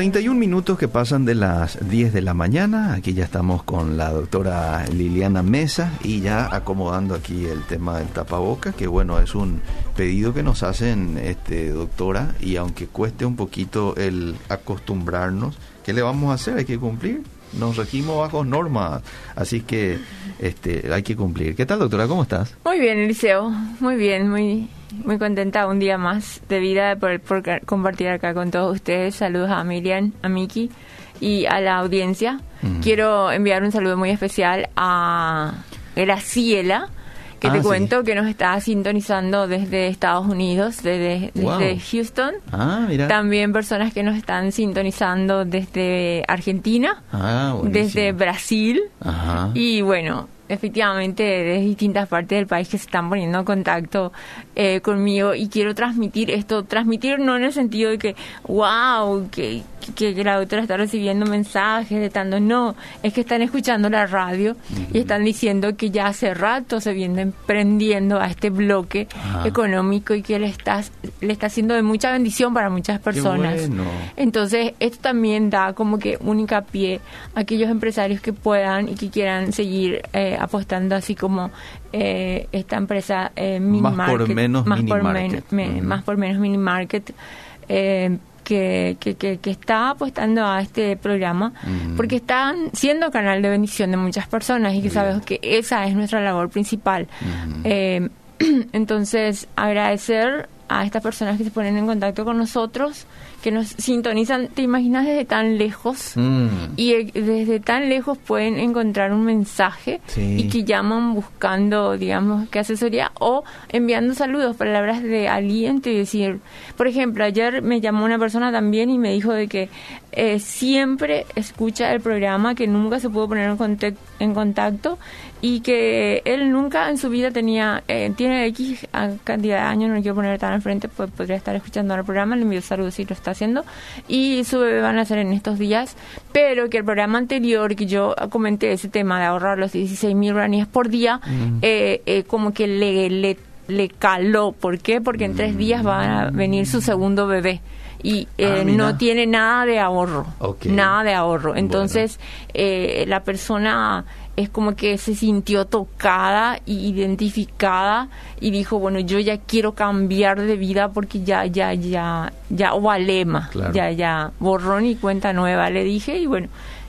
Bueno, 31 minutos que pasan de las 10 de la mañana. Aquí ya estamos con la doctora Liliana Mesa y ya acomodando aquí el tema del tapaboca, que bueno, es un pedido que nos hacen, este, doctora, y aunque cueste un poquito el acostumbrarnos, ¿qué le vamos a hacer? Hay que cumplir. Nos regimos bajo normas, así que este, hay que cumplir. ¿Qué tal, doctora? ¿Cómo estás? Muy bien, Eliseo. Muy bien, muy muy contenta un día más de vida por, por compartir acá con todos ustedes. Saludos a Miriam, a Miki y a la audiencia. Quiero enviar un saludo muy especial a Graciela, que Ah, te sí. cuento que nos está sintonizando desde Estados Unidos, desde, Wow. desde Houston. Ah, mira. También personas que nos están sintonizando desde Argentina, Ah, desde Brasil. Ajá. Y bueno, efectivamente, de distintas partes del país que se están poniendo en contacto eh, conmigo y quiero transmitir esto, transmitir no en el sentido de que, wow, que, que, que la doctora está recibiendo mensajes de tanto, no, es que están escuchando la radio y están diciendo que ya hace rato se vienen prendiendo a este bloque económico y que le está, le está haciendo de mucha bendición para muchas personas. bueno. Entonces, esto también da como que un hincapié a aquellos empresarios que puedan y que quieran seguir eh, apostando así como eh, esta empresa eh, mini Más por market, menos más mini por market. men- me- Ujú. más por menos mini market eh, que, que, que, que está apostando a este programa porque están siendo canal de bendición de muchas personas y que sabemos que esa es nuestra labor principal. Eh, entonces, agradecer a estas personas que se ponen en contacto con nosotros, que nos sintonizan, ¿te imaginas desde tan lejos? Mm. Y eh, desde tan lejos pueden encontrar un mensaje Sí. y que llaman buscando, digamos, qué asesoría o enviando saludos, palabras de aliento y decir, por ejemplo, ayer me llamó una persona también y me dijo de que eh, siempre escucha el programa, que nunca se pudo poner en, en contacto y que él nunca en su vida tenía, eh, tiene X cantidad de años, no le quiero poner tan al frente, pues podría estar escuchando el programa, le envío saludos si lo está haciendo, y su bebé van a hacer en estos días, pero que el programa anterior que yo comenté ese tema de ahorrar los 16 mil guaraníes por día, eh, eh, como que le, le, le caló, ¿por qué? Porque en tres días va a venir su segundo bebé. Y eh, Ah, mira. no tiene nada de ahorro, nada de ahorro. Entonces, eh, la persona es como que se sintió tocada y identificada y dijo, bueno, yo ya quiero cambiar de vida porque ya, ya, ya, ya, o alema, Claro. ya, ya, borrón y cuenta nueva, le dije, y bueno,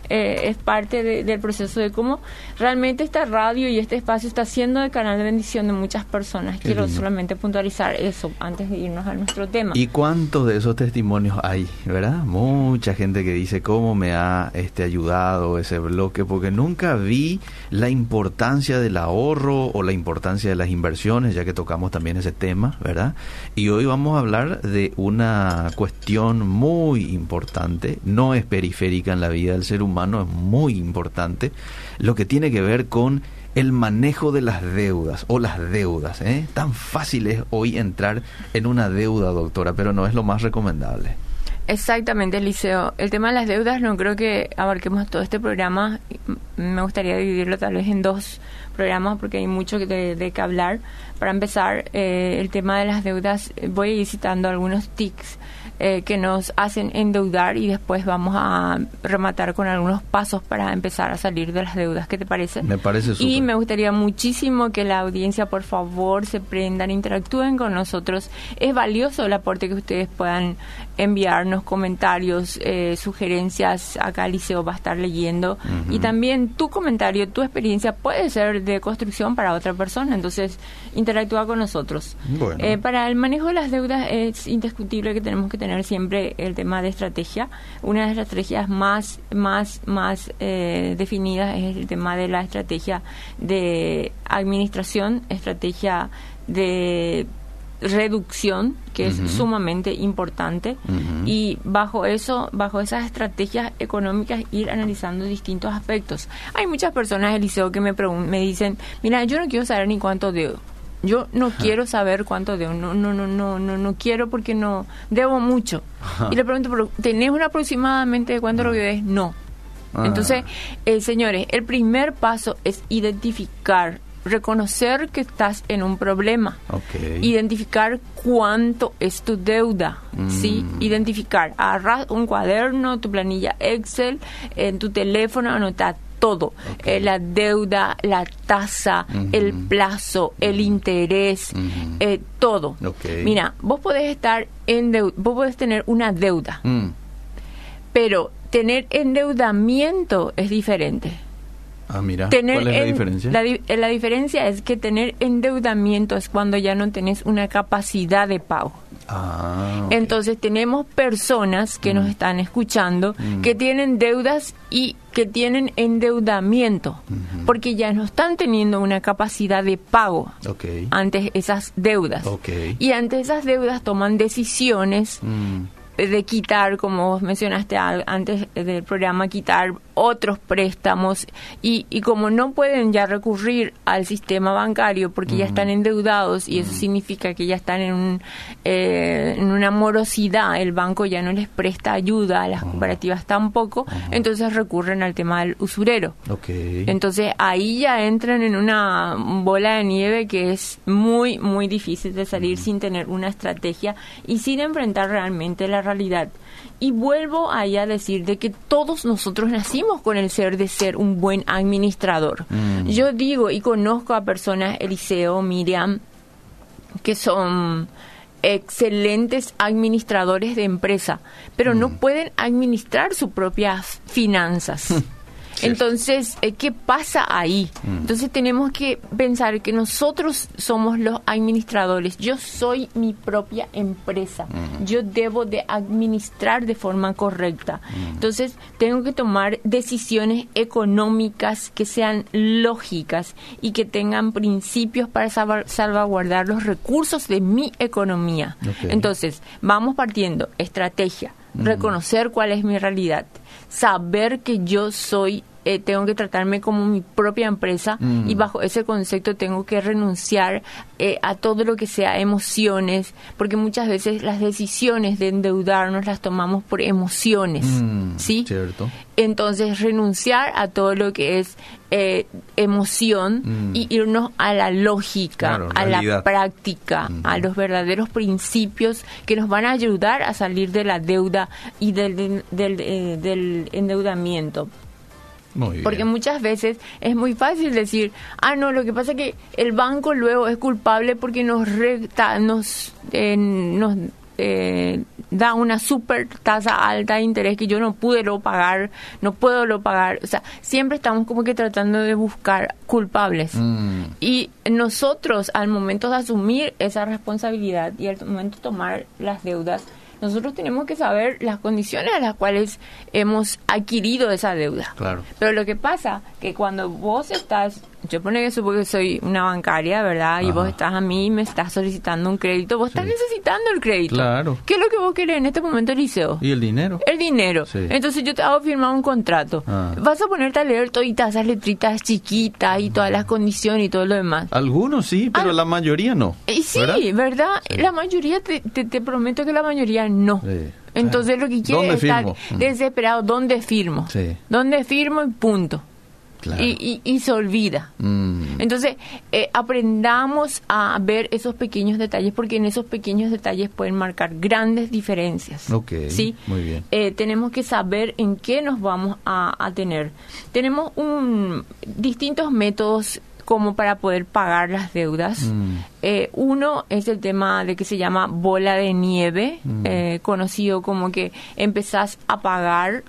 eh, es parte de- del proceso de cómo realmente esta radio y este espacio está siendo el canal de bendición de muchas personas. Qué Quiero lindo. solamente puntualizar eso antes de irnos a nuestro tema. ¿Y cuántos de esos testimonios hay, verdad? Mucha gente que dice cómo me ha este ayudado ese bloque, porque nunca vi la importancia del ahorro o la importancia de las inversiones, ya que tocamos también ese tema, ¿verdad? Y hoy vamos a hablar de una cuestión muy importante, no es periférica en la vida del ser humano, es muy importante, lo que tiene que ver con el manejo de las deudas o las deudas. ¿eh? Tan fácil es hoy entrar en una deuda, doctora, pero no es lo más recomendable. Exactamente, Eliseo. El tema de las deudas no creo que abarquemos todo este programa. Me gustaría dividirlo tal vez en dos programas porque hay mucho que de, de que hablar. Para empezar, eh, el tema de las deudas, eh, voy a citando algunos tics eh, que nos hacen endeudar y después vamos a rematar con algunos pasos para empezar a salir de las deudas. ¿Qué te parece? Me parece súper. Y me gustaría muchísimo que la audiencia, por favor, se prendan, interactúen con nosotros. Es valioso el aporte que ustedes puedan enviarnos, comentarios, eh, sugerencias. Acá Liceo va a estar leyendo. Y también tu comentario, tu experiencia puede ser de construcción para otra persona. Entonces, interactúa con nosotros. Bueno. Eh, para el manejo de las deudas es indiscutible que tenemos que tener siempre el tema de estrategia. Una de las estrategias más, más, más eh, definidas es el tema de la estrategia de administración, estrategia de reducción, que es sumamente importante. Y bajo eso, bajo esas estrategias económicas, ir analizando distintos aspectos. Hay muchas personas del liceo que me, me dicen, mira, yo no quiero saber ni cuánto debo. Yo no quiero saber cuánto debo, no, no, no, no, no, no quiero porque no debo mucho. Ajá. Y le pregunto, ¿pero ¿tenés una aproximadamente de cuánto lo que debes? No. Ah. Entonces, eh, señores, el primer paso es identificar reconocer que estás en un problema. Identificar cuánto es tu deuda, ¿sí? Mm. Identificar, agarras un cuaderno, tu planilla Excel, en tu teléfono, anota todo. Eh, la deuda, la tasa, el plazo, el interés, eh, todo. Mira, vos podés estar en vos podés tener una deuda, Mm. pero tener endeudamiento es diferente. Ah, mira. Tener ¿Cuál es la en- diferencia? La, di- la diferencia es que tener endeudamiento es cuando ya no tenés una capacidad de pago. Ah. Entonces tenemos personas que nos están escuchando Mm. que tienen deudas y que tienen endeudamiento porque ya no están teniendo una capacidad de pago Ok. ante esas deudas. Ok. Y ante esas deudas toman decisiones Mm. de quitar, como vos mencionaste antes del programa, quitar otros préstamos y, y como no pueden ya recurrir al sistema bancario porque ya están endeudados y eso significa que ya están en, un, eh, en una morosidad, el banco ya no les presta ayuda, a las cooperativas tampoco, entonces recurren al tema del usurero. Entonces ahí ya entran en una bola de nieve que es muy, muy difícil de salir sin tener una estrategia y sin enfrentar realmente la realidad. Y vuelvo ahí a decir de que todos nosotros nacimos con el ser de ser un buen administrador. Mm. Yo digo y conozco a personas, Eliseo, Miriam, que son excelentes administradores de empresa, pero no pueden administrar sus propias finanzas. Entonces, eh, ¿qué pasa ahí? Entonces tenemos que pensar que nosotros somos los administradores. Yo soy mi propia empresa. Yo debo de administrar de forma correcta. Entonces, tengo que tomar decisiones económicas que sean lógicas y que tengan principios para salva- salvaguardar los recursos de mi economía. Entonces, vamos partiendo. Estrategia. Reconocer cuál es mi realidad. Saber que yo soy, eh, tengo que tratarme como mi propia empresa Mm. y bajo ese concepto tengo que renunciar eh, a todo lo que sea emociones, porque muchas veces las decisiones de endeudarnos las tomamos por emociones. Mm, ¿Sí? Cierto. Entonces, renunciar a todo lo que es eh, emoción Mm. y irnos a la lógica, Claro, a la práctica, a los verdaderos principios que nos van a ayudar a salir de la deuda y del, del, del, eh, del endeudamiento. Muy bien. Porque muchas veces es muy fácil decir, ah, no, lo que pasa es que el banco luego es culpable porque nos recta, nos, eh, nos eh, da una super tasa alta de interés que yo no pude lo pagar, no puedo lo pagar. O sea, siempre estamos como que tratando de buscar culpables. Mm. Y nosotros, al momento de asumir esa responsabilidad y al momento de tomar las deudas, nosotros tenemos que saber las condiciones a las cuales hemos adquirido esa deuda. Claro. Pero lo que pasa que cuando vos estás, yo pone que supongo que soy una bancaria, ¿verdad? Y vos estás a mí y me estás solicitando un crédito, vos estás necesitando el crédito. Claro. ¿Qué es lo que vos querés en este momento, Liceo? ¿Y el dinero? El dinero. Sí. Entonces yo te hago firmar un contrato. Ah. Vas a ponerte a leer toditas esas letritas chiquitas y todas las condiciones y todo lo demás. Algunos sí, pero la mayoría no. Y sí, ¿verdad? ¿verdad? Sí. La mayoría, te, te, te prometo que la mayoría no. Entonces lo que quiere ¿Dónde es estar firmo? Mm. desesperado. ¿Dónde firmo? Sí. ¿Dónde firmo y punto? Claro. Y, y, y se olvida. Mm. Entonces, eh, aprendamos a ver esos pequeños detalles porque en esos pequeños detalles pueden marcar grandes diferencias. Ok, ¿sí? muy bien. Eh, tenemos que saber en qué nos vamos a, a tener. Tenemos un, distintos métodos como para poder pagar las deudas. Mm. Eh, uno es el tema de que se llama bola de nieve, Mm. eh, conocido como que empezás a pagar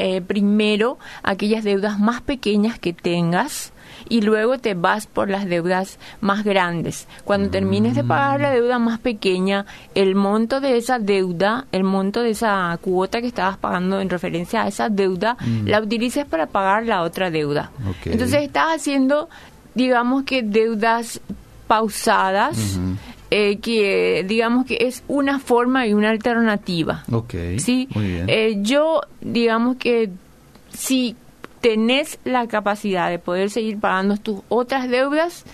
eh, primero aquellas deudas más pequeñas que tengas y luego te vas por las deudas más grandes. Cuando termines de pagar la deuda más pequeña, el monto de esa deuda, el monto de esa cuota que estabas pagando en referencia a esa deuda, la utilices para pagar la otra deuda. Entonces estás haciendo, digamos que deudas pausadas. Eh, que digamos que es una forma y una alternativa. Ok, Sí, muy bien. Eh, yo digamos que si tenés la capacidad de poder seguir pagando tus otras deudas,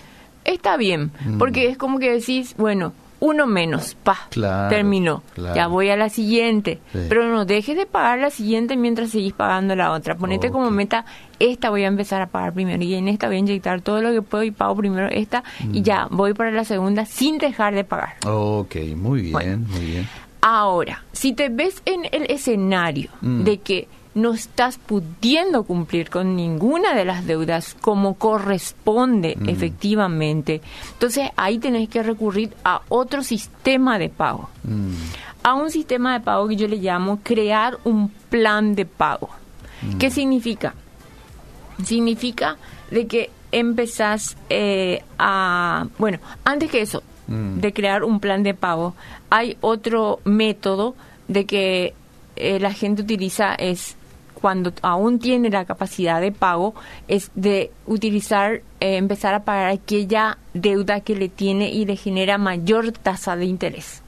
está bien, Mm. porque es como que decís, bueno, uno menos, pa, Claro, terminó, claro. ya voy a la siguiente, Sí. pero no dejes de pagar la siguiente mientras seguís pagando la otra, ponete como meta esta voy a empezar a pagar primero y en esta voy a inyectar todo lo que puedo y pago primero esta y ya voy para la segunda sin dejar de pagar. Ok, muy bien, muy bien. Ahora, si te ves en el escenario Mm. de que no estás pudiendo cumplir con ninguna de las deudas como corresponde Mm. efectivamente, entonces ahí tenés que recurrir a otro sistema de pago. Mm, A un sistema de pago que yo le llamo crear un plan de pago. Mm. ¿Qué significa? Significa de que empezás eh, a... Bueno, antes que eso, Mm. de crear un plan de pago, hay otro método de que eh, la gente utiliza es cuando aún tiene la capacidad de pago, es de utilizar, eh, empezar a pagar aquella deuda que le tiene y le genera mayor tasa de interés.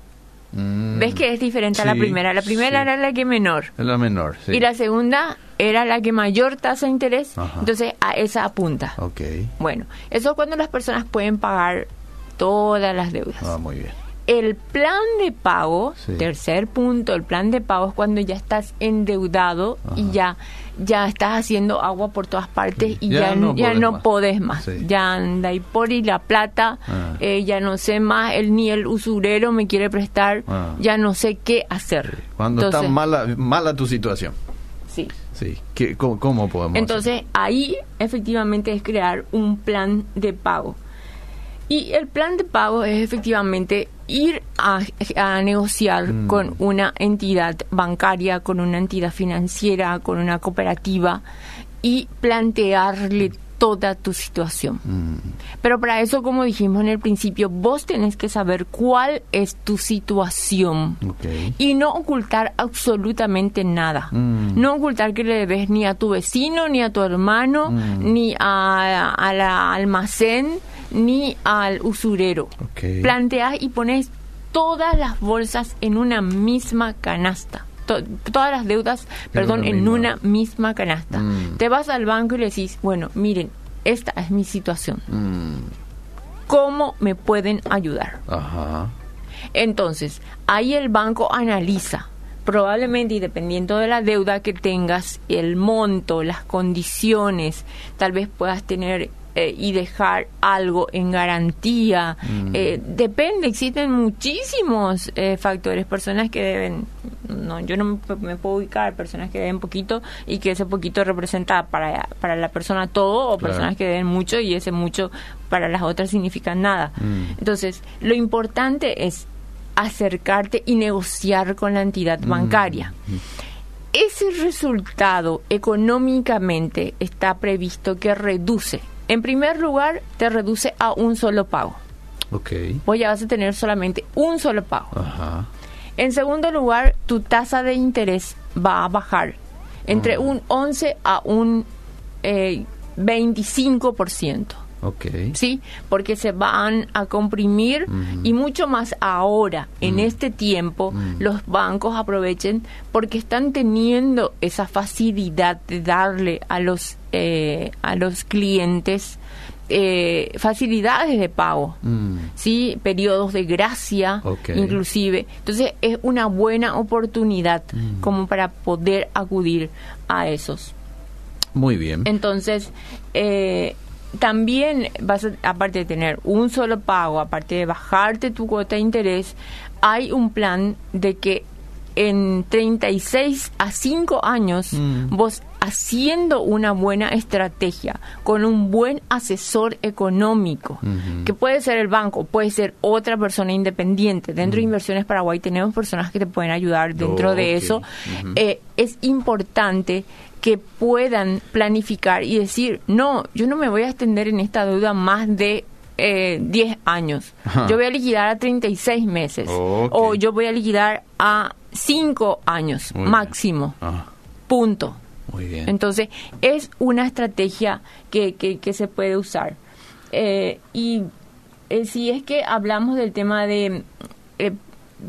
mm. ¿Ves que es diferente a la primera? La primera sí. era la que menor. Es la menor, sí. Y la segunda era la que mayor tasa de interés. Ajá. Entonces a esa apunta. Ok. Bueno, eso es cuando las personas pueden pagar todas las deudas. Ah, muy bien. El plan de pago, Sí. tercer punto, el plan de pago es cuando ya estás endeudado y ya ya estás haciendo agua por todas partes y Ya ya, no ya podés no más. podés más. Sí. Ya anda y por y la plata, Ah. eh, ya no sé más, el, ni el usurero me quiere prestar, Ah. ya no sé qué hacer. Cuando Entonces, está mala, mala tu situación. Sí. Sí. ¿Qué, cómo, cómo podemos hacer? Entonces ahí efectivamente es crear un plan de pago. Y el plan de pago es efectivamente ir a, a negociar Mm. con una entidad bancaria, con una entidad financiera, con una cooperativa y plantearle toda tu situación. Mm, Pero para eso, como dijimos en el principio, vos tenés que saber cuál es tu situación ok. y no ocultar absolutamente nada. Mm. No ocultar que le debes ni a tu vecino, ni a tu hermano, Mm. ni a, a la almacén, ni al usurero. Ok. Planteas y pones todas las bolsas en una misma canasta. To- todas las deudas, perdón, en misma. una misma canasta. Mm. Te vas al banco y le decís, bueno, miren, esta es mi situación. Mm, ¿Cómo me pueden ayudar? Ajá. Entonces, ahí el banco analiza, probablemente y dependiendo de la deuda que tengas, el monto, las condiciones, tal vez puedas tener eh, y dejar algo en garantía. Mm. Eh, depende, existen muchísimos eh, factores, personas que deben, no, yo no me, pu- me puedo ubicar, personas que deben poquito y que ese poquito representa para, para la persona todo, o Claro. personas que deben mucho y ese mucho para las otras significa nada. Mm. Entonces, lo importante es acercarte y negociar con la entidad Mm. bancaria. Ese resultado económicamente está previsto que reduce. En primer lugar, te reduce a un solo pago. Ok. Vos ya vas a tener solamente un solo pago. Ajá. En segundo lugar, tu tasa de interés va a bajar entre Mm. un 11 a un eh, 25%. ¿Sí? Porque se van a comprimir y mucho más ahora, en este tiempo, Mm. los bancos aprovechen porque están teniendo esa facilidad de darle a los, eh, a los clientes eh, facilidades de pago. Mm, ¿sí? periodos de gracia inclusive entonces es una buena oportunidad Mm. como para poder acudir a esos Muy bien. entonces, eh, también vas a, aparte de tener un solo pago, aparte de bajarte tu cuota de interés, hay un plan de que en 36 a 5 años Mm. vos haciendo una buena estrategia con un buen asesor económico, que puede ser el banco, puede ser otra persona independiente. Dentro de Inversiones Paraguay tenemos personas que te pueden ayudar dentro de eso. Eh, es importante que puedan planificar y decir, no, yo no me voy a extender en esta deuda más de eh, 10 años. Ajá. Yo voy a liquidar a 36 meses. Ok. O yo voy a liquidar a 5 años Muy máximo. Ah, Punto. Muy bien. Entonces, es una estrategia que, que, que se puede usar. Eh, y eh, si es que hablamos del tema de eh,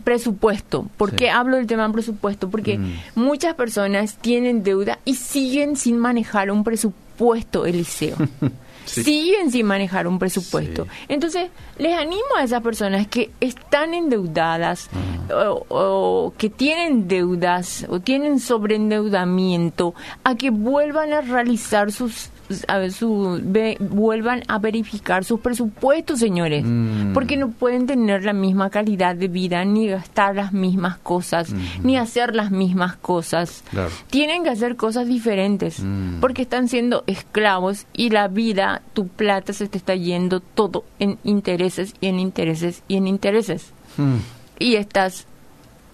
presupuesto, ¿por Sí. qué hablo del tema presupuesto? Porque Mm. muchas personas tienen deuda y siguen sin manejar un presupuesto, Eliseo. Sí. siguen sin manejar un presupuesto. Sí. Entonces, les animo a esas personas que están endeudadas o, o que tienen deudas o tienen sobreendeudamiento a que vuelvan a realizar sus a su, ve- vuelvan a verificar sus presupuestos, señores, Mm. porque no pueden tener la misma calidad de vida, ni gastar las mismas cosas, ni hacer las mismas cosas. Claro. Tienen que hacer cosas diferentes, Mm. porque están siendo esclavos y la vida, tu plata se te está yendo todo en intereses y en intereses y en intereses. Mm. Y estás,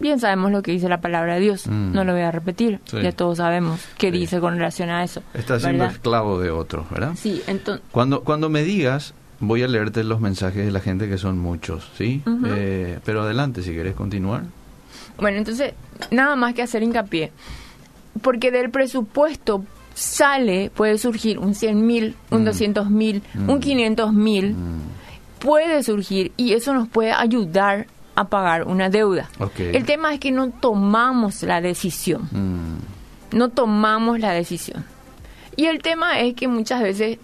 bien sabemos lo que dice la palabra de Dios, Mm. no lo voy a repetir, Sí. ya todos sabemos qué Sí. dice con relación a eso. Estás siendo ¿verdad? esclavo de otro, ¿verdad? Sí, entonces... Cuando, cuando me digas, voy a leerte los mensajes de la gente que son muchos, ¿sí? Eh, pero adelante, si querés continuar. Bueno, entonces, nada más que hacer hincapié. Porque del presupuesto sale, puede surgir un 100 mil, un Mm. 200 mil, Mm. un 500 mil, Mm. puede surgir y eso nos puede ayudar a pagar una deuda. El tema es que no tomamos la decisión, Mm. no tomamos la decisión. Y el tema es que muchas veces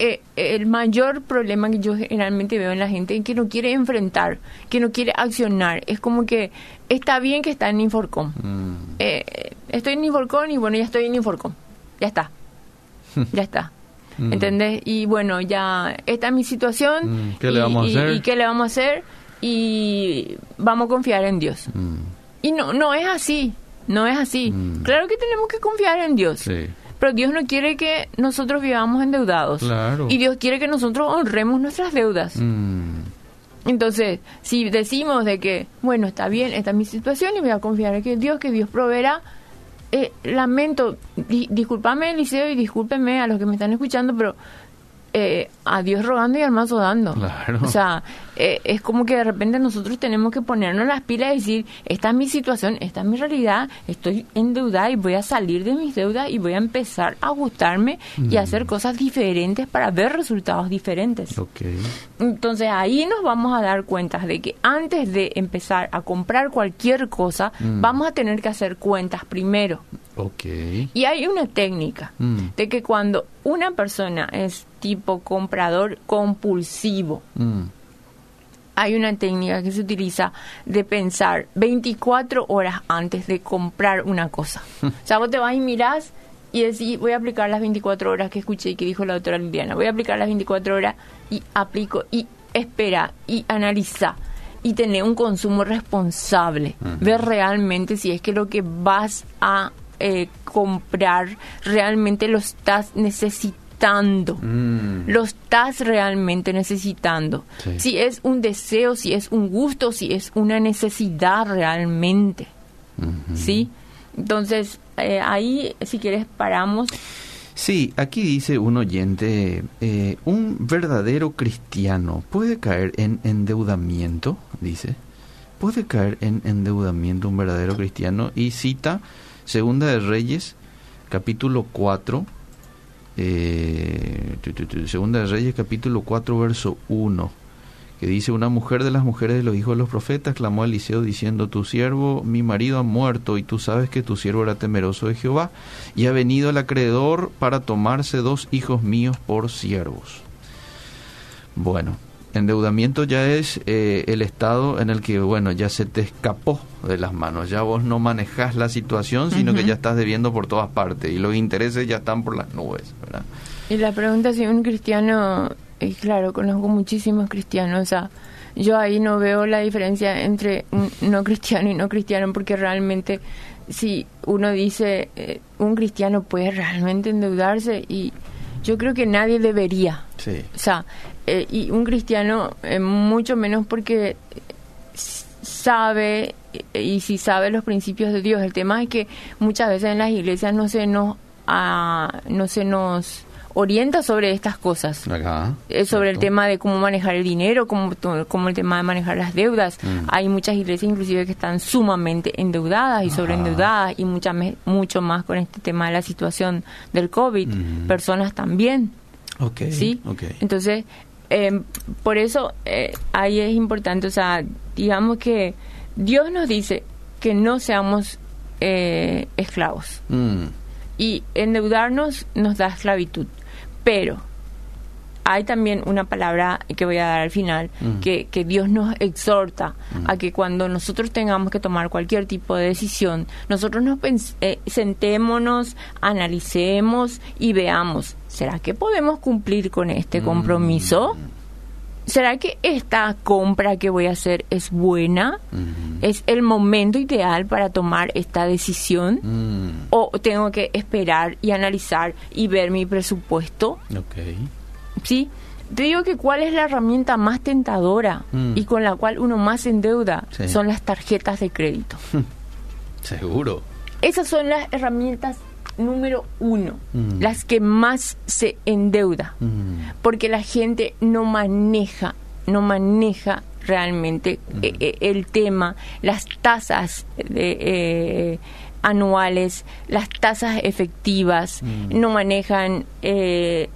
eh, el mayor problema que yo generalmente veo en la gente es que no quiere enfrentar, que no quiere accionar. Es como que está bien que está en Inforcom. Mm. Eh, estoy en Inforcom y bueno, ya estoy en Inforcom. Ya está. ya está. Mm. ¿Entendés? Y bueno, ya esta es mi situación. Mm, ¿qué le y- a hacer? ¿Y qué le vamos a hacer? Y vamos a confiar en Dios. Mm. Y no, no es así. No es así. Mm. Claro que tenemos que confiar en Dios. Sí. Pero Dios no quiere que nosotros vivamos endeudados. Claro. Y Dios quiere que nosotros honremos nuestras deudas. Mm. Entonces, si decimos de que, bueno, está bien, esta es mi situación y voy a confiar en que Dios, que Dios proveerá, eh, lamento, di- discúlpame Eliseo y discúlpeme a los que me están escuchando, pero eh, a Dios rogando y al mazo dando. Claro. O sea, eh, es como que de repente nosotros tenemos que ponernos las pilas y decir, esta es mi situación, esta es mi realidad, estoy endeudada y voy a salir de mis deudas y voy a empezar a ajustarme y a hacer cosas diferentes para ver resultados diferentes. Entonces ahí nos vamos a dar cuenta de que antes de empezar a comprar cualquier cosa, Mm. vamos a tener que hacer cuentas primero. Y hay una técnica Mm. de que cuando una persona es tipo comprador compulsivo, Mm. Hay una técnica que se utiliza de pensar 24 horas antes de comprar una cosa. o sea, vos te vas y mirás y decís, voy a aplicar las 24 horas que escuché y que dijo la doctora Liliana. Voy a aplicar las 24 horas y aplico y espera y analiza y tener un consumo responsable. Ver realmente si es que lo que vas a eh, comprar realmente lo estás necesitando Mm. lo estás realmente necesitando. Sí. Si es un deseo, si es un gusto, si es una necesidad realmente. ¿Sí? Entonces, eh, ahí, si quieres, paramos. Sí, aquí dice un oyente, eh, un verdadero cristiano puede caer en endeudamiento, dice. Puede caer en endeudamiento un verdadero cristiano y cita Segunda de Reyes, capítulo 4, eh, Segunda de Reyes, capítulo 4, verso 1, que dice, una mujer de las mujeres de los hijos de los profetas clamó a Eliseo diciendo, tu siervo, mi marido ha muerto y tú sabes que tu siervo era temeroso de Jehová y ha venido el acreedor para tomarse dos hijos míos por siervos. Bueno, endeudamiento ya es eh, el estado en el que, bueno, ya se te escapó de las manos, ya vos no manejas la situación, sino que ya estás debiendo por todas partes y los intereses ya están por las nubes, ¿verdad? Y la pregunta si un cristiano, y claro, conozco muchísimos cristianos, o sea, yo ahí no veo la diferencia entre un no cristiano y no cristiano, porque realmente si uno dice eh, un cristiano puede realmente endeudarse y yo creo que nadie debería. Sí. O sea, eh, y un cristiano eh, mucho menos porque sabe eh, y si sabe los principios de Dios. El tema es que muchas veces en las iglesias no se nos ah, no se nos orienta sobre estas cosas. Acá. Eh, sobre el tema de cómo manejar el dinero, como, como el tema de manejar las deudas. Mm. Hay muchas iglesias inclusive que están sumamente endeudadas y Ajá. sobreendeudadas y mucha me- mucho más con este tema de la situación del COVID. Mm. Personas también. Ok. ¿sí? ok. Entonces, eh, por eso eh, ahí es importante, o sea, digamos que Dios nos dice que no seamos eh, esclavos Mm, y endeudarnos nos da esclavitud, pero hay también una palabra que voy a dar al final, Mm. que, que Dios nos exhorta a que cuando nosotros tengamos que tomar cualquier tipo de decisión, nosotros nos eh, sentémonos, analicemos y veamos, ¿será que podemos cumplir con este Mm. ¿Será que esta compra que voy a hacer es buena? ¿Es el momento ideal para tomar esta decisión? Mm, ¿O tengo que esperar y analizar y ver mi presupuesto? ok. ¿Sí? Te digo que cuál es la herramienta más tentadora Mm. y con la cual uno más endeuda Sí. son las tarjetas de crédito. Seguro. Esas son las herramientas número uno, Mm. las que más se endeuda, Mm, porque la gente no maneja, no maneja realmente Mm. eh, eh, el tema, las tasas de, eh, anuales, las tasas efectivas, no manejan eh,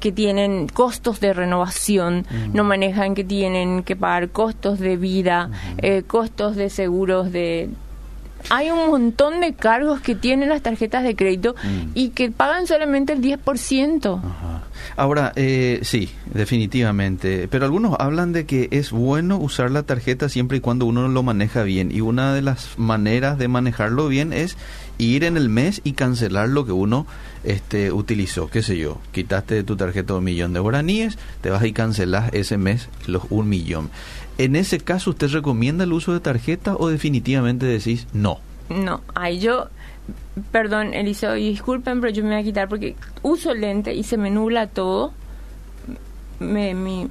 que tienen costos de renovación, no manejan que tienen que pagar costos de vida, eh, costos de seguros de... Hay un montón de cargos que tienen las tarjetas de crédito Mm. y que pagan solamente el 10%. Ajá. Ahora, eh, sí, definitivamente. Pero algunos hablan de que es bueno usar la tarjeta siempre y cuando uno lo maneja bien. Y una de las maneras de manejarlo bien es ir en el mes y cancelar lo que uno este, utilizó. ¿Qué sé yo? Quitaste de tu tarjeta un millón de guaraníes, te vas y cancelas ese mes los un millón. En ese caso, ¿usted recomienda el uso de tarjeta o definitivamente decís no? No, ay, yo, perdón, Eliseo, y disculpen, pero yo me voy a quitar porque uso lente y se me nubla todo. Me,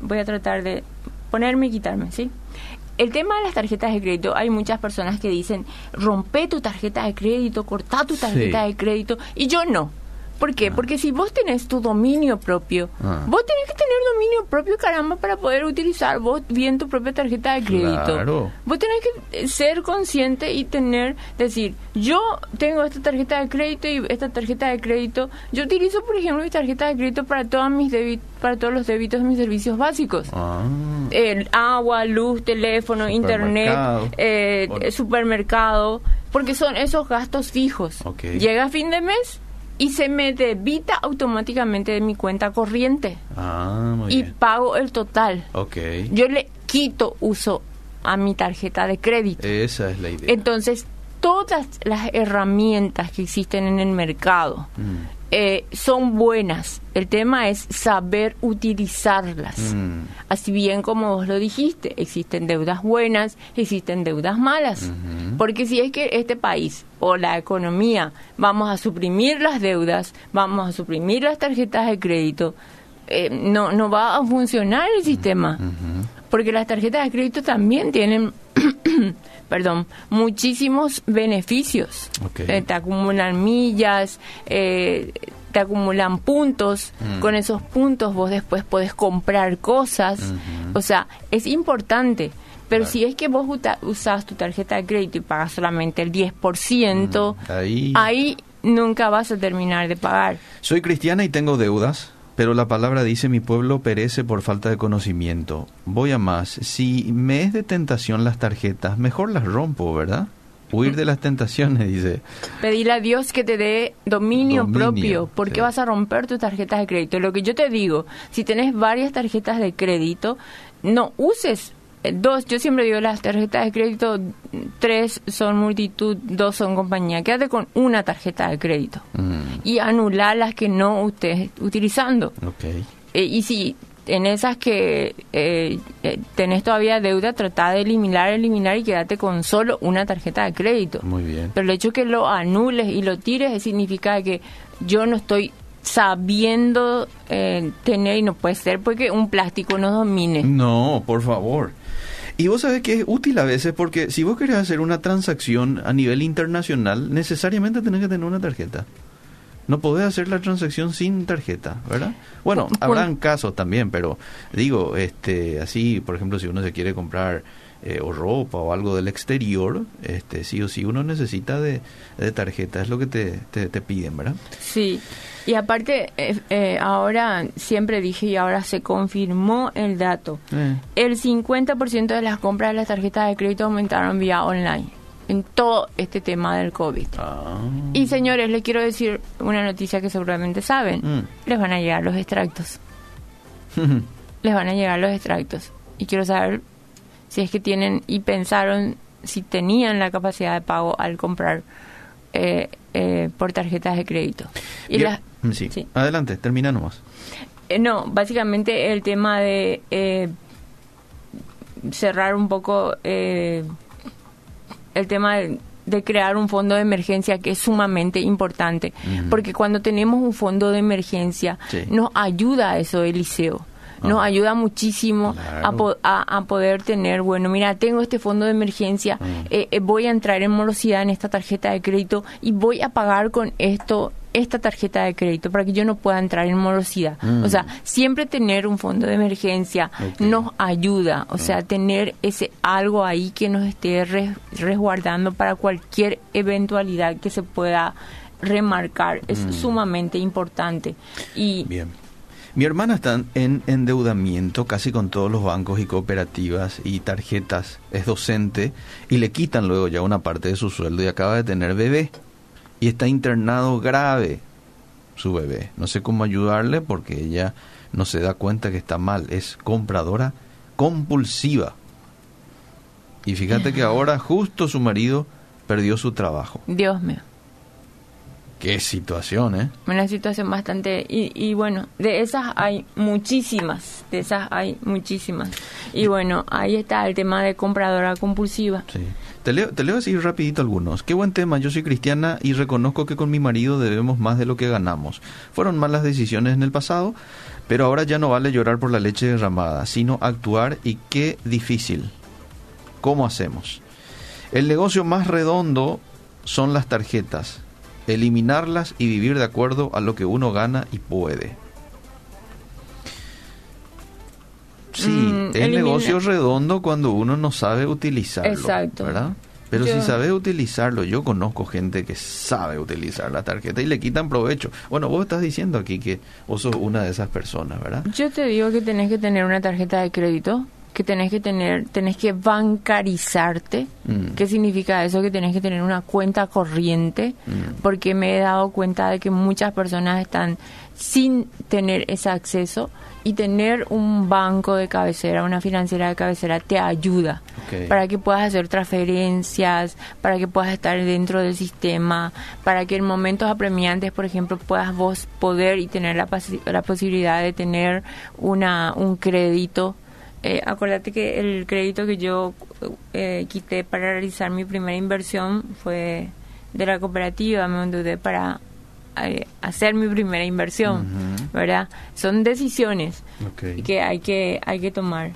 voy a tratar de ponerme y quitarme, ¿sí? El tema de las tarjetas de crédito, hay muchas personas que dicen, rompe tu tarjeta de crédito, corta tu tarjeta Sí. de crédito, y yo no. ¿Por qué? Ah. Porque si vos tenés tu dominio propio, Ah. vos tenés que tener dominio propio, caramba, para poder utilizar vos bien tu propia tarjeta de crédito. Claro. Vos tenés que eh, ser consciente y tener, decir, yo tengo esta tarjeta de crédito y esta tarjeta de crédito, yo utilizo, por ejemplo, mi tarjeta de crédito para todas mis para todos los débitos de mis servicios básicos. Ah, El agua, luz, teléfono, internet, Supermercado. eh, eh, supermercado, porque son esos gastos fijos. Ok. Llega fin de mes y se me debita automáticamente de mi cuenta corriente ah, muy y bien. pago el total. Ok. Yo le quito uso a mi tarjeta de crédito. Esa es la idea. Entonces, todas las herramientas que existen en el mercado Mm. Eh, son buenas. El tema es saber utilizarlas. Mm. Así bien como vos lo dijiste, existen deudas buenas, existen deudas malas. Porque si es que este país o la economía vamos a suprimir las deudas, vamos a suprimir las tarjetas de crédito, eh, no, no va a funcionar el sistema. Porque las tarjetas de crédito también tienen, perdón, muchísimos beneficios. Eh, te acumulan millas, eh, te acumulan puntos. Mm. Con esos puntos vos después podés comprar cosas. O sea, es importante. Pero Claro. si es que vos usás tu tarjeta de crédito y pagas solamente el 10%, Mm, ahí- ahí nunca vas a terminar de pagar. Soy cristiana y tengo deudas, pero la palabra dice mi pueblo perece por falta de conocimiento. Voy a más. Si me es de tentación las tarjetas, mejor las rompo, ¿verdad? Huir de las tentaciones, dice. Pedirle a Dios que te dé dominio, Dominio, propio, porque sí. vas a romper tus tarjetas de crédito. Lo que yo te digo, si tenés varias tarjetas de crédito, no uses dos. Yo siempre digo las tarjetas de crédito, tres son multitud, dos son compañía. Quédate con una tarjeta de crédito Mm, y anular las que no estés utilizando. ok. Eh, y si en esas que eh, eh, tenés todavía deuda, trata de eliminar, eliminar y quédate con solo una tarjeta de crédito. Muy bien. Pero el hecho que lo anules y lo tires significa que yo no estoy sabiendo eh, tener y no puede ser porque un plástico no domine. No, por favor. Y vos sabés que es útil a veces porque si vos querés hacer una transacción a nivel internacional, necesariamente tenés que tener una tarjeta. No podés hacer la transacción sin tarjeta, ¿verdad? Bueno, habrán casos también, pero digo, este, así, por ejemplo, si uno se quiere comprar eh, o ropa o algo del exterior, este, sí o sí uno necesita de, de tarjeta, es lo que te, te, te piden, ¿verdad? Sí, y aparte, eh, eh, ahora siempre dije y ahora se confirmó el dato. Eh, El 50% de las compras de las tarjetas de crédito aumentaron vía online en todo este tema del COVID. ah, Y señores, les quiero decir una noticia que seguramente saben. Mm. Les van a llegar los extractos. les van a llegar los extractos. Y quiero saber si es que tienen y pensaron si tenían la capacidad de pago al comprar eh, eh, por tarjetas de crédito. Y sí. Adelante, termina nomás. Eh, no, básicamente el tema de cerrar un poco el tema de, crear un fondo de emergencia que es sumamente importante, porque cuando tenemos un fondo de emergencia nos ayuda a eso, Eliseo nos ayuda muchísimo a, poder tener, bueno, mira, tengo este fondo de emergencia, eh, eh, voy a entrar en morosidad en esta tarjeta de crédito y voy a pagar con esto esta tarjeta de crédito para que yo no pueda entrar en morosidad. O sea, siempre tener un fondo de emergencia nos ayuda, o sea, tener ese algo ahí que nos esté resguardando para cualquier eventualidad que se pueda remarcar es sumamente importante. Y Bien mi hermana está en endeudamiento casi con todos los bancos y cooperativas y tarjetas. Es docente y le quitan luego ya una parte de su sueldo y acaba de tener bebé. Y está internado grave su bebé. No sé cómo ayudarle porque ella no se da cuenta que está mal. Es compradora compulsiva. Y fíjate que ahora justo su marido perdió su trabajo. Dios mío. Qué situación, ¿eh? Una situación bastante... Y, y, bueno, de esas hay muchísimas, de esas hay muchísimas. Y bueno, ahí está el tema de compradora compulsiva. Sí. Te leo, te leo así rapidito algunos. Qué buen tema, yo soy cristiana y reconozco que con mi marido debemos más de lo que ganamos. Fueron malas decisiones en el pasado, pero ahora ya no vale llorar por la leche derramada, sino actuar y qué difícil. ¿Cómo hacemos? El negocio más redondo son las tarjetas eliminarlas y vivir de acuerdo a lo que uno gana y puede. Sí, mm, es negocio redondo cuando uno no sabe utilizarlo. Exacto. ¿verdad? Pero si sabes utilizarlo, yo conozco gente que sabe utilizar la tarjeta y le quitan provecho. Bueno, vos estás diciendo aquí que vos sos una de esas personas, ¿verdad? Yo te digo que tenés que tener una tarjeta de crédito que tenés que tener, tenés que bancarizarte. Mm. ¿Qué significa eso? Que tenés que tener una cuenta corriente, mm. porque me he dado cuenta de que muchas personas están sin tener ese acceso y tener un banco de cabecera, una financiera de cabecera te ayuda para que puedas hacer transferencias, para que puedas estar dentro del sistema, para que en momentos apremiantes, por ejemplo, puedas vos poder y tener la, la posibilidad de tener una un crédito eh, acuérdate que el crédito que yo eh, quité para realizar mi primera inversión fue de la cooperativa, me endeudé para eh, hacer mi primera inversión, ¿verdad? Son decisiones que hay que hay que tomar.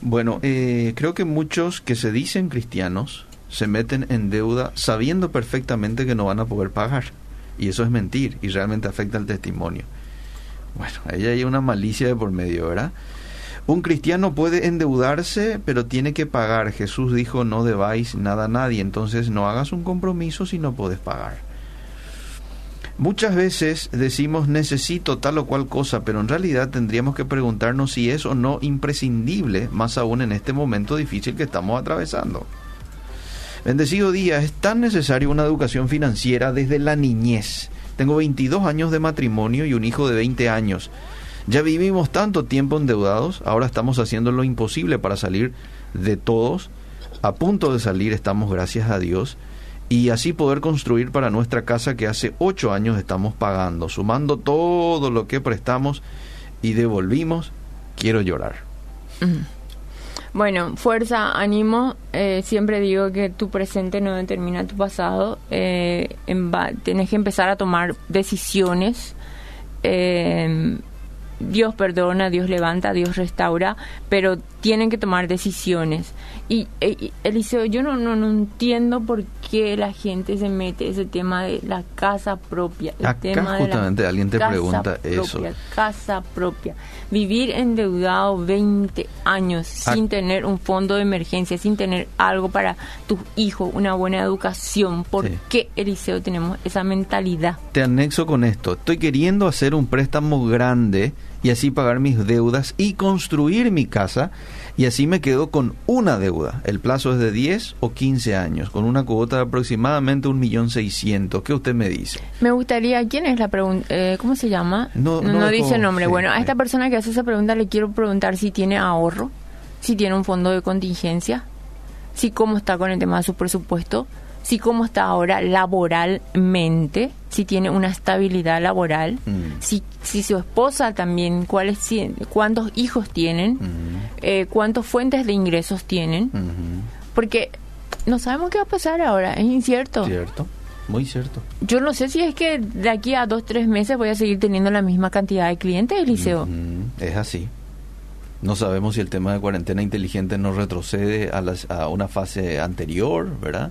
Bueno, eh, creo que muchos que se dicen cristianos se meten en deuda sabiendo perfectamente que no van a poder pagar. Y eso es mentir y realmente afecta al testimonio. Bueno, ahí hay una malicia de por medio, ¿verdad? Un cristiano puede endeudarse, pero tiene que pagar. Jesús dijo, no debáis nada a nadie, entonces no hagas un compromiso si no puedes pagar. Muchas veces decimos necesito tal o cual cosa, pero en realidad tendríamos que preguntarnos si es o no imprescindible, más aún en este momento difícil que estamos atravesando. Bendecido día, es tan necesaria una educación financiera desde la niñez. Tengo 22 años de matrimonio y un hijo de 20 años. Ya vivimos tanto tiempo endeudados, ahora estamos haciendo lo imposible para salir de todos. A punto de salir estamos, gracias a Dios, y así poder construir para nuestra casa que hace ocho años estamos pagando, sumando todo lo que prestamos y devolvimos, quiero llorar. Bueno, fuerza, ánimo. Eh, siempre digo que tu presente no determina tu pasado. Eh, tienes que empezar a tomar decisiones. Eh, Dios perdona, Dios levanta, Dios restaura, pero tienen que tomar decisiones. Y, e, Eliseo, yo no, no, no entiendo por qué la gente se mete ese tema de la casa propia. El Acá tema justamente alguien te pregunta eso. Casa propia. Vivir endeudado 20 años sin tener un fondo de emergencia, sin tener algo para tus hijos, una buena educación. ¿Por qué, Eliseo, tenemos esa mentalidad? Te anexo con esto. Estoy queriendo hacer un préstamo grande y así pagar mis deudas y construir mi casa y así me quedo con una deuda. El plazo es de 10 o 15 años, con una cuota de aproximadamente 1.600.000. ¿Qué usted me dice? Me gustaría, ¿quién es la pregunta? Eh, ¿Cómo se llama? No, no, dice el nombre. bueno, a esta persona que hace esa pregunta le quiero preguntar si tiene ahorro, si tiene un fondo de contingencia, si cómo está con el tema de su presupuesto, si cómo está ahora laboralmente, si tiene una estabilidad laboral, mm. si, si su esposa también, cuáles, cuántos hijos tienen, mm. eh, cuántas fuentes de ingresos tienen, mm-hmm. porque no sabemos qué va a pasar ahora, es incierto. Cierto. Muy cierto. Yo no sé si es que de aquí a dos, tres meses voy a seguir teniendo la misma cantidad de clientes, Eliseo. Mm-hmm. Es así. No sabemos si el tema de cuarentena inteligente no retrocede a, las, a una fase anterior, ¿verdad?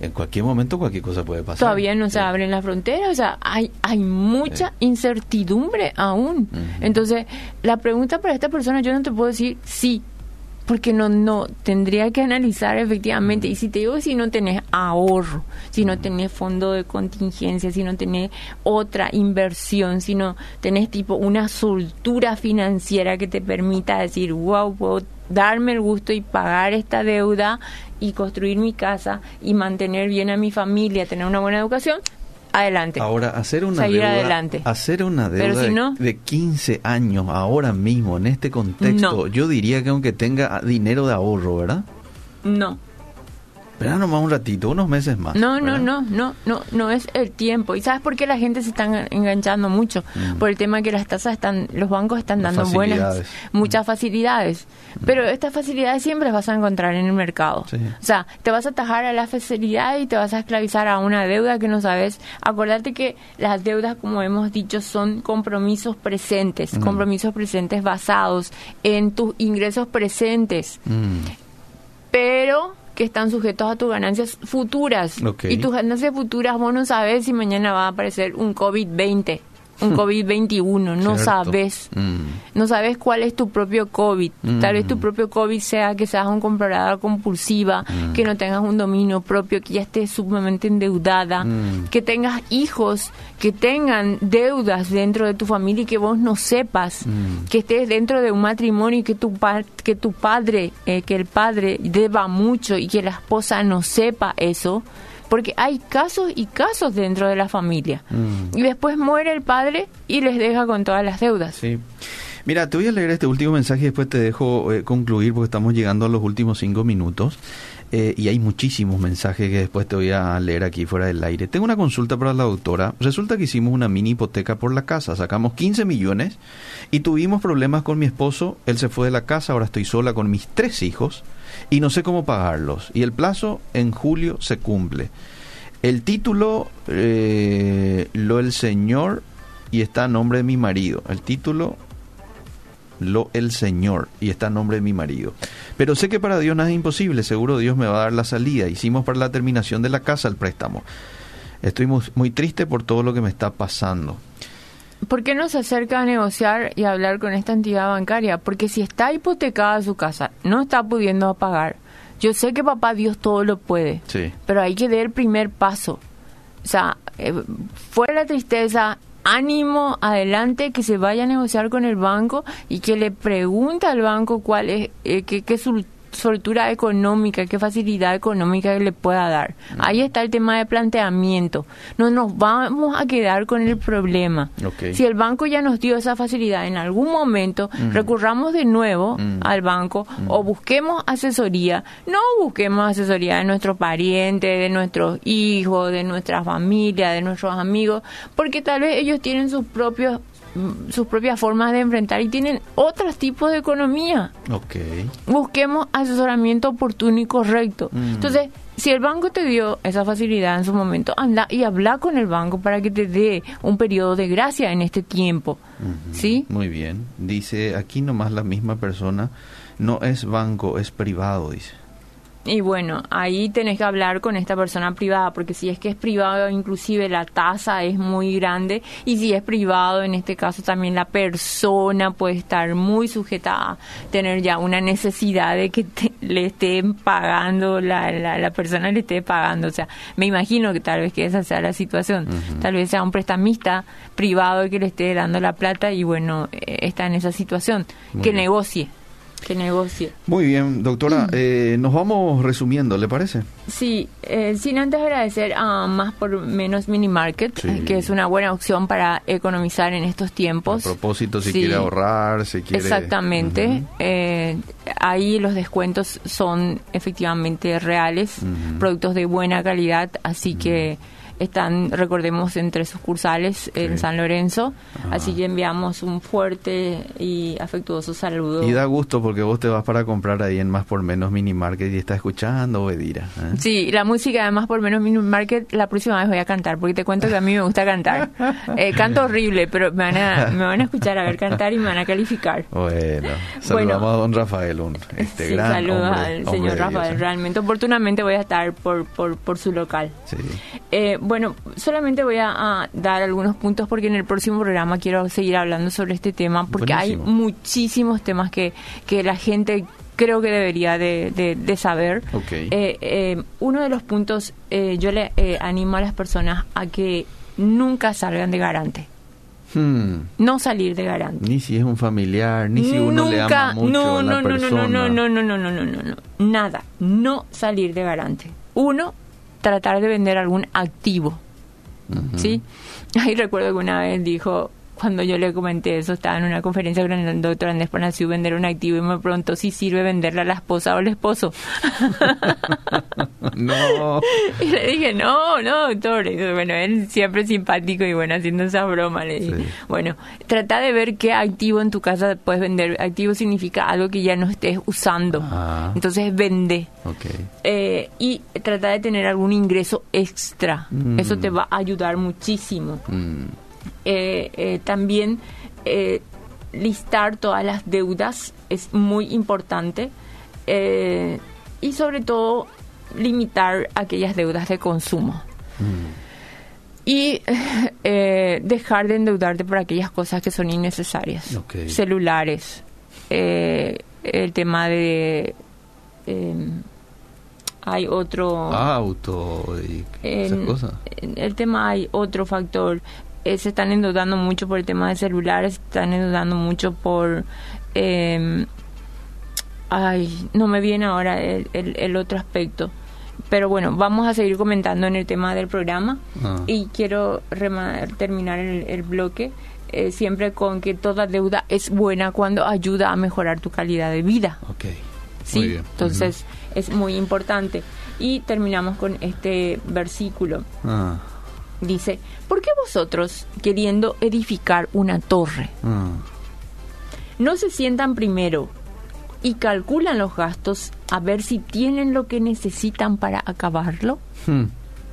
En cualquier momento cualquier cosa puede pasar. Todavía no se abren las fronteras, o sea, hay, hay mucha incertidumbre aún. Entonces, la pregunta para esta persona, yo no te puedo decir sí, porque no, no, tendría que analizar efectivamente. Y si te digo, si no tenés ahorro, si no tenés fondo de contingencia, si no tenés otra inversión, si no tenés tipo una soltura financiera que te permita decir, wow, puedo darme el gusto y pagar esta deuda y construir mi casa y mantener bien a mi familia, tener una buena educación, adelante. Ahora, hacer una deuda, adelante. Hacer una deuda de, 15 años ahora mismo, en este contexto, yo diría que aunque tenga dinero de ahorro, ¿verdad? No. Espera nomás un ratito, unos meses más. No, no, no, no, no, no es el tiempo. ¿Y sabes por qué la gente se está enganchando mucho? Mm. Por el tema que las tasas están, los bancos están dando buenas, muchas facilidades. Mm. Pero estas facilidades siempre las vas a encontrar en el mercado. O sea, te vas a atajar a la facilidad y te vas a esclavizar a una deuda que no sabes. Acordate que las deudas, como hemos dicho, son compromisos presentes, mm. compromisos presentes basados en tus ingresos presentes. Pero que están sujetos a tus ganancias futuras. Y tus ganancias futuras, vos no sabes si mañana va a aparecer un COVID-20 un COVID-21, no sabes. Mm. No sabes cuál es tu propio COVID. Tal vez tu mm. propio COVID sea que seas un comprador compulsiva, mm. que no tengas un dominio propio, que ya estés sumamente endeudada, que tengas hijos que tengan deudas dentro de tu familia y que vos no sepas, que estés dentro de un matrimonio y que tu, que tu padre, eh, que el padre deba mucho y que la esposa no sepa eso porque hay casos y casos dentro de la familia. Mm. Y después muere el padre y les deja con todas las deudas. Sí. Mira, te voy a leer este último mensaje y después te dejo eh, concluir porque estamos llegando a los últimos cinco minutos. Eh, y hay muchísimos mensajes que después te voy a leer aquí fuera del aire. Tengo una consulta para la doctora. Resulta que hicimos una mini hipoteca por la casa. Sacamos 15 millones y tuvimos problemas con mi esposo. Él se fue de la casa, ahora estoy sola con mis tres hijos y no sé cómo pagarlos. Y el plazo en julio se cumple. El título eh, lo el Señor y está a nombre de mi marido. El título lo el Señor y está a nombre de mi marido. Pero sé que para Dios nada es imposible, seguro Dios me va a dar la salida. Hicimos para la terminación de la casa el préstamo. Estoy muy, muy triste por todo lo que me está pasando. ¿Por qué no se acerca a negociar y a hablar con esta entidad bancaria? Porque si está hipotecada su casa, no está pudiendo pagar. Yo sé que papá Dios todo lo puede, sí. pero hay que dar el primer paso. O sea, eh, fuera la tristeza, ánimo, adelante, que se vaya a negociar con el banco y que le pregunte al banco cuál es, eh, qué, qué, soltura económica, qué facilidad económica le pueda dar. Mm. Ahí está el tema de planteamiento. No nos vamos a quedar con el problema. Si el banco ya nos dio esa facilidad en algún momento, mm. recurramos de nuevo mm. al banco o busquemos asesoría. No busquemos asesoría de nuestros parientes, de nuestros hijos, de nuestra familia, de nuestros amigos, porque tal vez ellos tienen sus propios sus propias formas de enfrentar y tienen otros tipos de economía. Okay. Busquemos asesoramiento oportuno y correcto. Mm. Entonces, si el banco te dio esa facilidad en su momento, anda y habla con el banco para que te dé un periodo de gracia en este tiempo. ¿Sí? Muy bien. Dice aquí nomás la misma persona, no es banco, es privado, dice. Y bueno, ahí tenés que hablar con esta persona privada, porque si es que es privado, inclusive la tasa es muy grande, y si es privado, en este caso también la persona puede estar muy sujeta a tener ya una necesidad de que le estén pagando, la, la, persona le esté pagando. O sea, me imagino que tal vez que esa sea la situación. Tal vez sea un prestamista privado que le esté dando la plata y bueno, eh, está en esa situación. que negocie que negocie. Muy bien, doctora, mm. eh, nos vamos resumiendo, ¿le parece? Sí, eh, sin antes agradecer a Más por Menos Mini Market, eh, que es una buena opción para economizar en estos tiempos. A propósito, si quiere ahorrar, si quiere... Exactamente, ahí los descuentos son efectivamente reales, productos de buena calidad, así que están, recordemos, entre sucursales en San Lorenzo. Así que enviamos un fuerte y afectuoso saludo. Y da gusto porque vos te vas para comprar ahí en Más por Menos Mini Market y estás escuchando Bedira. ¿eh? Sí, la música de Más por Menos Mini Market la próxima vez voy a cantar porque te cuento que a mí me gusta cantar. Eh, canto horrible, pero me van, a, me van a escuchar a ver cantar y me van a calificar. Bueno, saludamos a don Rafael, un este sí, gran saludos al señor Rafael. Realmente, oportunamente voy a estar por, por, por su local. Sí. Eh, bueno, solamente voy a, dar algunos puntos porque en el próximo programa quiero seguir hablando sobre este tema porque hay muchísimos temas que, que la gente creo que debería de, saber. Eh, eh, uno de los puntos, eh, yo le animo a las personas a que nunca salgan de garante. Hmm. No salir de garante. Ni si es un familiar, ni si uno le ama mucho no, a la no, persona. No, no, no, no, no, no, no, no, nada. No salir de garante. Uno, tratar de vender algún activo. ¿Sí? Ahí recuerdo que una vez dijo, cuando yo le comenté eso, estaba en una conferencia con el doctor Andrés Panaciú vender un activo y me preguntó si sirve venderle a la esposa o al esposo. no. Y le dije, no, no, doctor. bueno, él siempre simpático y bueno, haciendo esa broma. Le dije, bueno, trata de ver qué activo en tu casa puedes vender. Activo significa algo que ya no estés usando. Ah. Entonces, vende. Okay. Eh, y trata de tener algún ingreso extra. Eso te va a ayudar muchísimo. Mm. Eh, eh, también eh, listar todas las deudas es muy importante y sobre todo limitar aquellas deudas de consumo. Mm. Y dejar de endeudarte por aquellas cosas que son innecesarias. Celulares, el tema de em, hay otro auto y esas cosas. El tema hay otro factor eh, se están endeudando mucho por el tema de celulares, se están endeudando mucho por... Eh, ay, no me viene ahora el, el, otro aspecto. Pero bueno, vamos a seguir comentando en el tema del programa ah. y quiero terminar el, bloque eh, siempre con que toda deuda es buena cuando ayuda a mejorar tu calidad de vida. Ok. Sí, entonces es muy importante. Y terminamos con este versículo. Ah dice, ¿por qué vosotros, queriendo edificar una torre, mm. no se sientan primero y calculan los gastos a ver si tienen lo que necesitan para acabarlo? Hmm.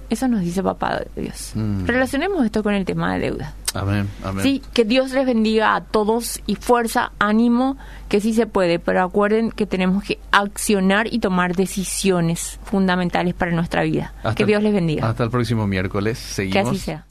Eso nos dice papá de Dios. Mm. Relacionemos esto con el tema de deuda. Amén, amén. Sí, que Dios les bendiga a todos y fuerza, ánimo, que sí se puede, pero acuerden que tenemos que accionar y tomar decisiones fundamentales para nuestra vida. que Dios les bendiga. Hasta el próximo miércoles. Seguimos. Que así sea.